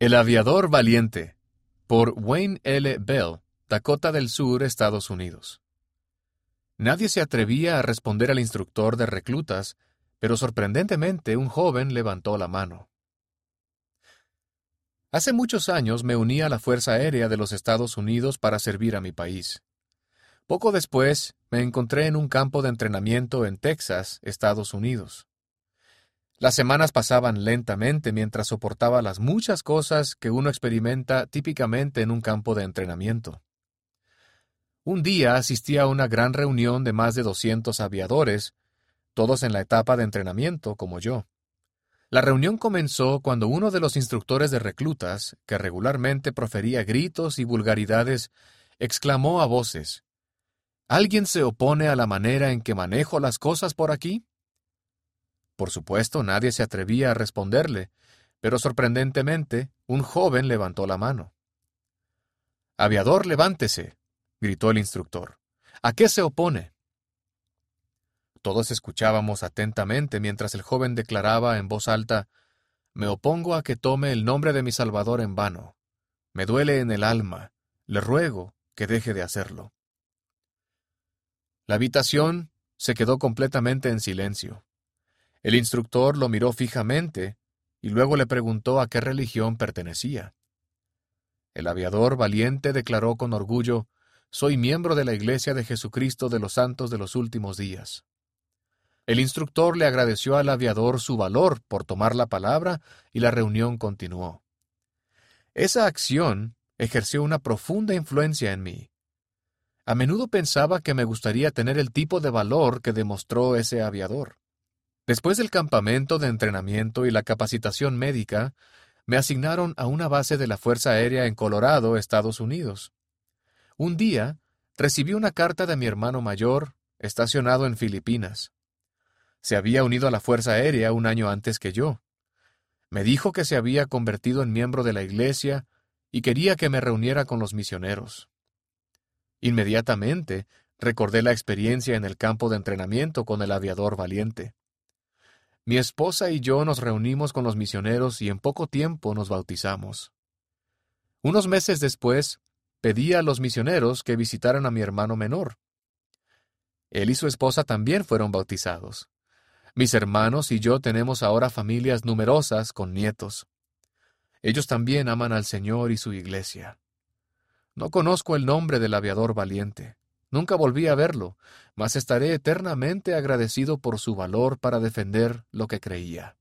El aviador valiente por Wayne L. Bell, Dakota del Sur, Estados Unidos. Nadie se atrevía a responder al instructor de reclutas, pero sorprendentemente un joven levantó la mano. Hace muchos años me uní a la Fuerza Aérea de los Estados Unidos para servir a mi país. Poco después me encontré en un campo de entrenamiento en Texas, Estados Unidos. Las semanas pasaban lentamente mientras soportaba las muchas cosas que uno experimenta típicamente en un campo de entrenamiento. Un día asistí a una gran reunión de más de 200 aviadores, todos en la etapa de entrenamiento como yo. La reunión comenzó cuando uno de los instructores de reclutas, que regularmente profería gritos y vulgaridades, exclamó a voces, ¿Alguien se opone a la manera en que manejo las cosas por aquí? Por supuesto, nadie se atrevía a responderle, pero sorprendentemente, un joven levantó la mano. Aviador, levántese, gritó el instructor. ¿A qué se opone? Todos escuchábamos atentamente mientras el joven declaraba en voz alta Me opongo a que tome el nombre de mi Salvador en vano. Me duele en el alma. Le ruego que deje de hacerlo. La habitación se quedó completamente en silencio. El instructor lo miró fijamente y luego le preguntó a qué religión pertenecía. El aviador valiente declaró con orgullo soy miembro de la Iglesia de Jesucristo de los Santos de los Últimos Días. El instructor le agradeció al aviador su valor por tomar la palabra y la reunión continuó. Esa acción ejerció una profunda influencia en mí. A menudo pensaba que me gustaría tener el tipo de valor que demostró ese aviador. Después del campamento de entrenamiento y la capacitación médica, me asignaron a una base de la Fuerza Aérea en Colorado, Estados Unidos. Un día recibí una carta de mi hermano mayor, estacionado en Filipinas. Se había unido a la Fuerza Aérea un año antes que yo. Me dijo que se había convertido en miembro de la Iglesia y quería que me reuniera con los misioneros. Inmediatamente recordé la experiencia en el campo de entrenamiento con el aviador valiente. Mi esposa y yo nos reunimos con los misioneros y en poco tiempo nos bautizamos. Unos meses después, pedí a los misioneros que visitaran a mi hermano menor. Él y su esposa también fueron bautizados. Mis hermanos y yo tenemos ahora familias numerosas con nietos. Ellos también aman al Señor y su iglesia. No conozco el nombre del aviador valiente. Nunca volví a verlo, mas estaré eternamente agradecido por su valor para defender lo que creía.